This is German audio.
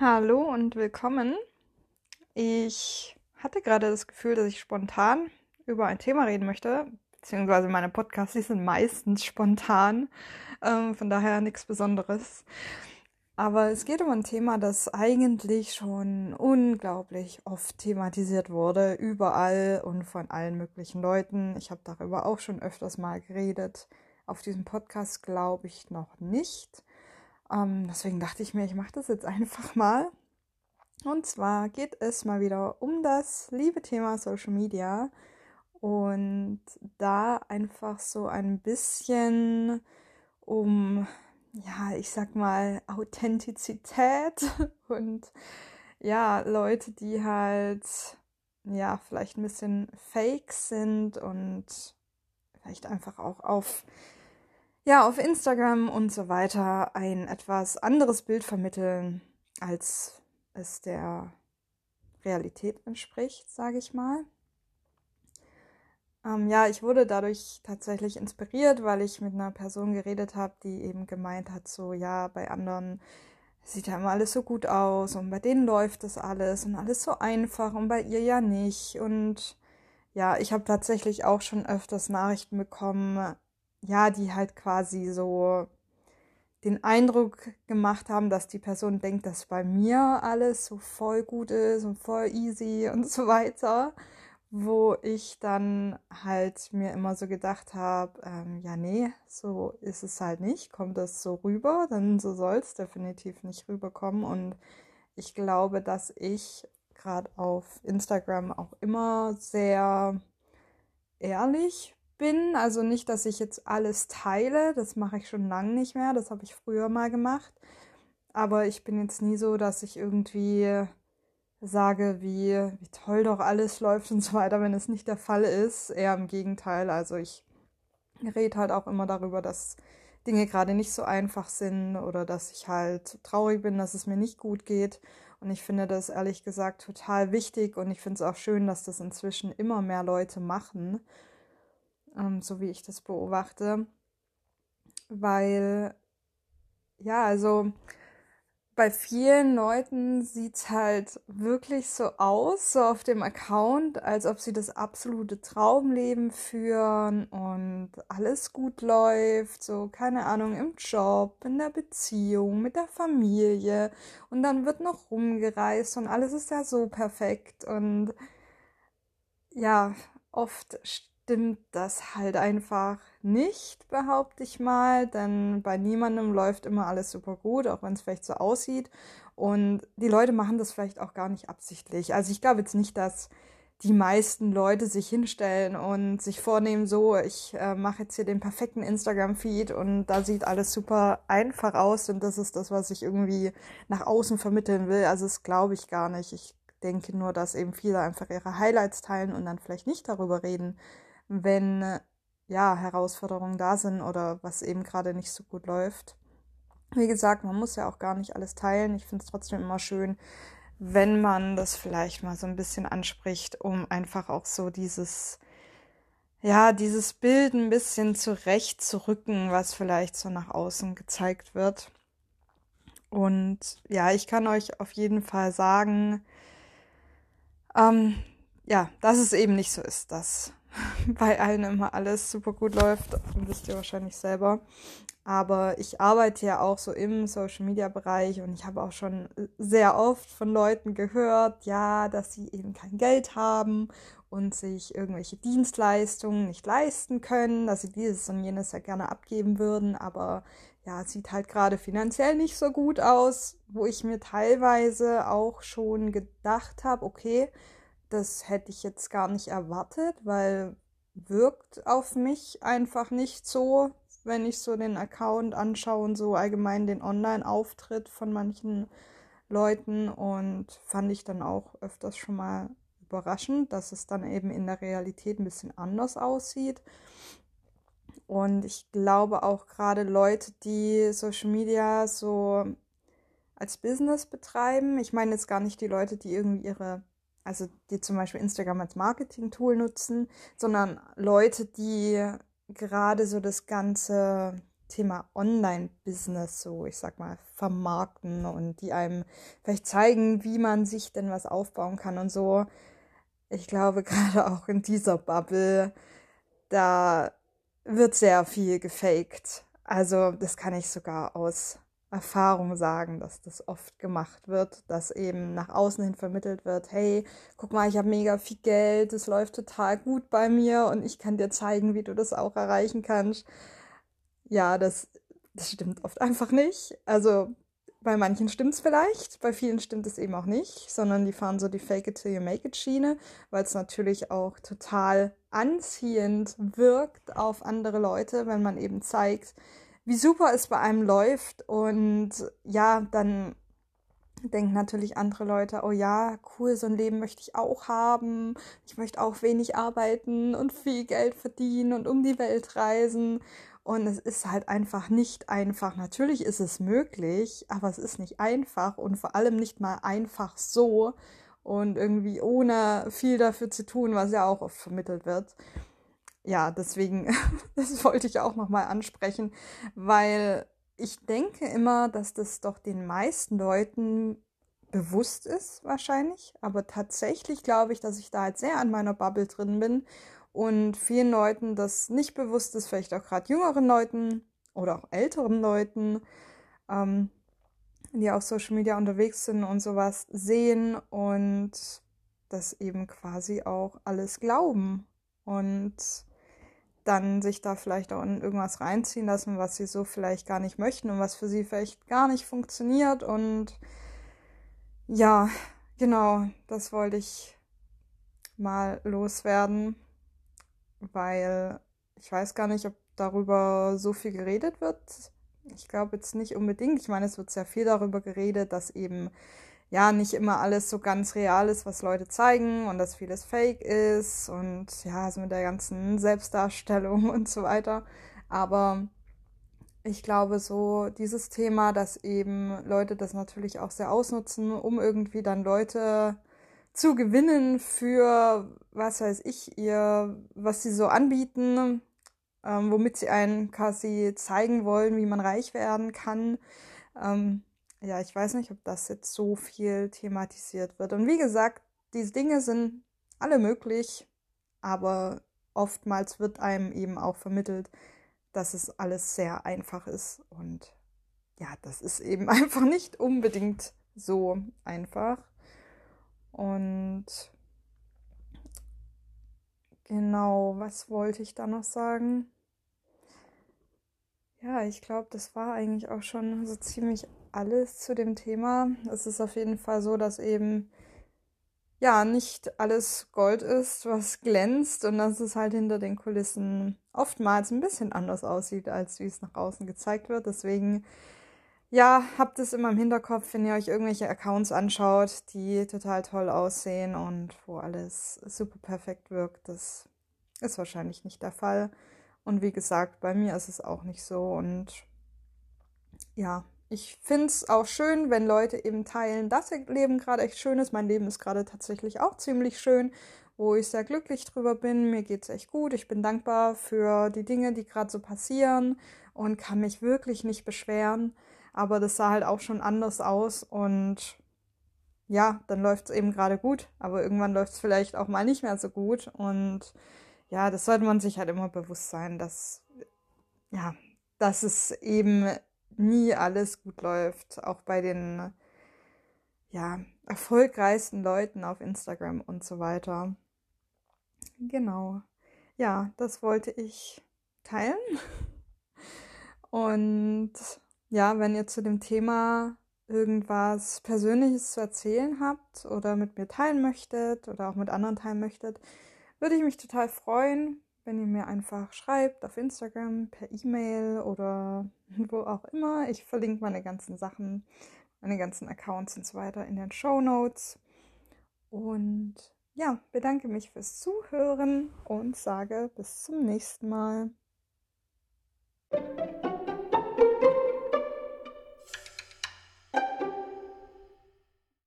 Hallo und willkommen. Ich hatte gerade das Gefühl, dass ich spontan über ein Thema reden möchte, beziehungsweise meine Podcasts, die sind meistens spontan, ähm, von daher nichts Besonderes. Aber es geht um ein Thema, das eigentlich schon unglaublich oft thematisiert wurde, überall und von allen möglichen Leuten. Ich habe darüber auch schon öfters mal geredet. Auf diesem Podcast glaube ich noch nicht. Ähm, deswegen dachte ich mir, ich mache das jetzt einfach mal. Und zwar geht es mal wieder um das liebe Thema Social Media und da einfach so ein bisschen um ja, ich sag mal, Authentizität und ja, Leute, die halt ja, vielleicht ein bisschen fake sind und vielleicht einfach auch auf ja, auf Instagram und so weiter ein etwas anderes Bild vermitteln, als es der Realität entspricht, sage ich mal. Ähm, ja, ich wurde dadurch tatsächlich inspiriert, weil ich mit einer Person geredet habe, die eben gemeint hat, so ja, bei anderen sieht ja immer alles so gut aus und bei denen läuft das alles und alles so einfach und bei ihr ja nicht. Und ja, ich habe tatsächlich auch schon öfters Nachrichten bekommen, ja, die halt quasi so den Eindruck gemacht haben, dass die Person denkt, dass bei mir alles so voll gut ist und voll easy und so weiter wo ich dann halt mir immer so gedacht habe, ähm, ja, nee, so ist es halt nicht. Kommt das so rüber, dann so soll es definitiv nicht rüberkommen. Und ich glaube, dass ich gerade auf Instagram auch immer sehr ehrlich bin. Also nicht, dass ich jetzt alles teile, das mache ich schon lange nicht mehr, das habe ich früher mal gemacht. Aber ich bin jetzt nie so, dass ich irgendwie sage, wie, wie toll doch alles läuft und so weiter, wenn es nicht der Fall ist. Eher im Gegenteil. Also ich rede halt auch immer darüber, dass Dinge gerade nicht so einfach sind oder dass ich halt traurig bin, dass es mir nicht gut geht. Und ich finde das ehrlich gesagt total wichtig und ich finde es auch schön, dass das inzwischen immer mehr Leute machen, ähm, so wie ich das beobachte. Weil, ja, also bei vielen Leuten sieht es halt wirklich so aus, so auf dem Account, als ob sie das absolute Traumleben führen und alles gut läuft, so keine Ahnung, im Job, in der Beziehung, mit der Familie und dann wird noch rumgereist und alles ist ja so perfekt und ja, oft stimmt das halt einfach nicht, behaupte ich mal, denn bei niemandem läuft immer alles super gut, auch wenn es vielleicht so aussieht. Und die Leute machen das vielleicht auch gar nicht absichtlich. Also ich glaube jetzt nicht, dass die meisten Leute sich hinstellen und sich vornehmen, so, ich äh, mache jetzt hier den perfekten Instagram-Feed und da sieht alles super einfach aus und das ist das, was ich irgendwie nach außen vermitteln will. Also das glaube ich gar nicht. Ich denke nur, dass eben viele einfach ihre Highlights teilen und dann vielleicht nicht darüber reden, wenn ja Herausforderungen da sind oder was eben gerade nicht so gut läuft. Wie gesagt, man muss ja auch gar nicht alles teilen. Ich finde es trotzdem immer schön, wenn man das vielleicht mal so ein bisschen anspricht, um einfach auch so dieses, ja, dieses Bild ein bisschen zurecht zu rücken, was vielleicht so nach außen gezeigt wird. Und ja, ich kann euch auf jeden Fall sagen, ähm, ja, dass es eben nicht so ist, dass bei allen immer alles super gut läuft, wisst ihr wahrscheinlich selber. Aber ich arbeite ja auch so im Social Media Bereich und ich habe auch schon sehr oft von Leuten gehört, ja, dass sie eben kein Geld haben und sich irgendwelche Dienstleistungen nicht leisten können, dass sie dieses und jenes ja gerne abgeben würden, aber ja, es sieht halt gerade finanziell nicht so gut aus, wo ich mir teilweise auch schon gedacht habe, okay, das hätte ich jetzt gar nicht erwartet, weil wirkt auf mich einfach nicht so, wenn ich so den Account anschaue und so allgemein den Online-Auftritt von manchen Leuten und fand ich dann auch öfters schon mal überraschend, dass es dann eben in der Realität ein bisschen anders aussieht. Und ich glaube auch gerade Leute, die Social Media so als Business betreiben, ich meine jetzt gar nicht die Leute, die irgendwie ihre also die zum Beispiel Instagram als Marketing-Tool nutzen, sondern Leute, die gerade so das ganze, Thema Online-Business so, ich sag mal, vermarkten und die einem vielleicht zeigen, wie man sich denn was aufbauen kann und so. Ich glaube, gerade auch in dieser Bubble, da wird sehr viel gefaked. Also, das kann ich sogar aus Erfahrung sagen, dass das oft gemacht wird, dass eben nach außen hin vermittelt wird, hey, guck mal, ich habe mega viel Geld, es läuft total gut bei mir und ich kann dir zeigen, wie du das auch erreichen kannst. Ja, das, das stimmt oft einfach nicht. Also bei manchen stimmt es vielleicht, bei vielen stimmt es eben auch nicht, sondern die fahren so die Fake it till you make it Schiene, weil es natürlich auch total anziehend wirkt auf andere Leute, wenn man eben zeigt, wie super es bei einem läuft. Und ja, dann denken natürlich andere Leute, oh ja, cool, so ein Leben möchte ich auch haben. Ich möchte auch wenig arbeiten und viel Geld verdienen und um die Welt reisen. Und es ist halt einfach nicht einfach. Natürlich ist es möglich, aber es ist nicht einfach und vor allem nicht mal einfach so und irgendwie ohne viel dafür zu tun, was ja auch oft vermittelt wird ja, deswegen, das wollte ich auch nochmal ansprechen, weil ich denke immer, dass das doch den meisten Leuten bewusst ist, wahrscheinlich. Aber tatsächlich glaube ich, dass ich da halt sehr an meiner Bubble drin bin und vielen Leuten das nicht bewusst ist, vielleicht auch gerade jüngeren Leuten oder auch älteren Leuten, ähm, die auf Social Media unterwegs sind und sowas sehen und das eben quasi auch alles glauben. Und dann sich da vielleicht auch in irgendwas reinziehen lassen, was sie so vielleicht gar nicht möchten und was für sie vielleicht gar nicht funktioniert. Und ja, genau, das wollte ich mal loswerden, weil ich weiß gar nicht, ob darüber so viel geredet wird. Ich glaube jetzt nicht unbedingt. Ich meine, es wird sehr viel darüber geredet, dass eben ja nicht immer alles so ganz real ist, was Leute zeigen und dass vieles fake ist und ja, also mit der ganzen Selbstdarstellung und so weiter. Aber ich glaube, so dieses Thema, dass eben Leute das natürlich auch sehr ausnutzen, um irgendwie dann Leute zu gewinnen für, was weiß ich, ihr, was sie so anbieten, ähm, womit sie einen quasi zeigen wollen, wie man reich werden kann. Ähm, ja, ich weiß nicht, ob das jetzt so viel thematisiert wird. Und wie gesagt, diese Dinge sind alle möglich, aber oftmals wird einem eben auch vermittelt, dass es alles sehr einfach ist. Und ja, das ist eben einfach nicht unbedingt so einfach. Und genau, was wollte ich da noch sagen? Ja, ich glaube, das war eigentlich auch schon so ziemlich alles zu dem Thema. Es ist auf jeden Fall so, dass eben ja nicht alles Gold ist, was glänzt und dass es halt hinter den Kulissen oftmals ein bisschen anders aussieht, als wie es nach außen gezeigt wird. Deswegen ja, habt es immer im Hinterkopf, wenn ihr euch irgendwelche Accounts anschaut, die total toll aussehen und wo alles super perfekt wirkt. Das ist wahrscheinlich nicht der Fall. Und wie gesagt, bei mir ist es auch nicht so. Und ja, ich finde es auch schön, wenn Leute eben teilen, dass ihr Leben gerade echt schön ist. Mein Leben ist gerade tatsächlich auch ziemlich schön, wo ich sehr glücklich drüber bin. Mir geht es echt gut. Ich bin dankbar für die Dinge, die gerade so passieren und kann mich wirklich nicht beschweren. Aber das sah halt auch schon anders aus und ja, dann läuft es eben gerade gut, aber irgendwann läuft es vielleicht auch mal nicht mehr so gut. Und ja, das sollte man sich halt immer bewusst sein, dass ja, dass es eben nie alles gut läuft, auch bei den ja, erfolgreichsten Leuten auf Instagram und so weiter. Genau. Ja, das wollte ich teilen. Und ja, wenn ihr zu dem Thema irgendwas Persönliches zu erzählen habt oder mit mir teilen möchtet oder auch mit anderen teilen möchtet, würde ich mich total freuen wenn ihr mir einfach schreibt auf Instagram, per E-Mail oder wo auch immer. Ich verlinke meine ganzen Sachen, meine ganzen Accounts und so weiter in den Show Notes. Und ja, bedanke mich fürs Zuhören und sage bis zum nächsten Mal.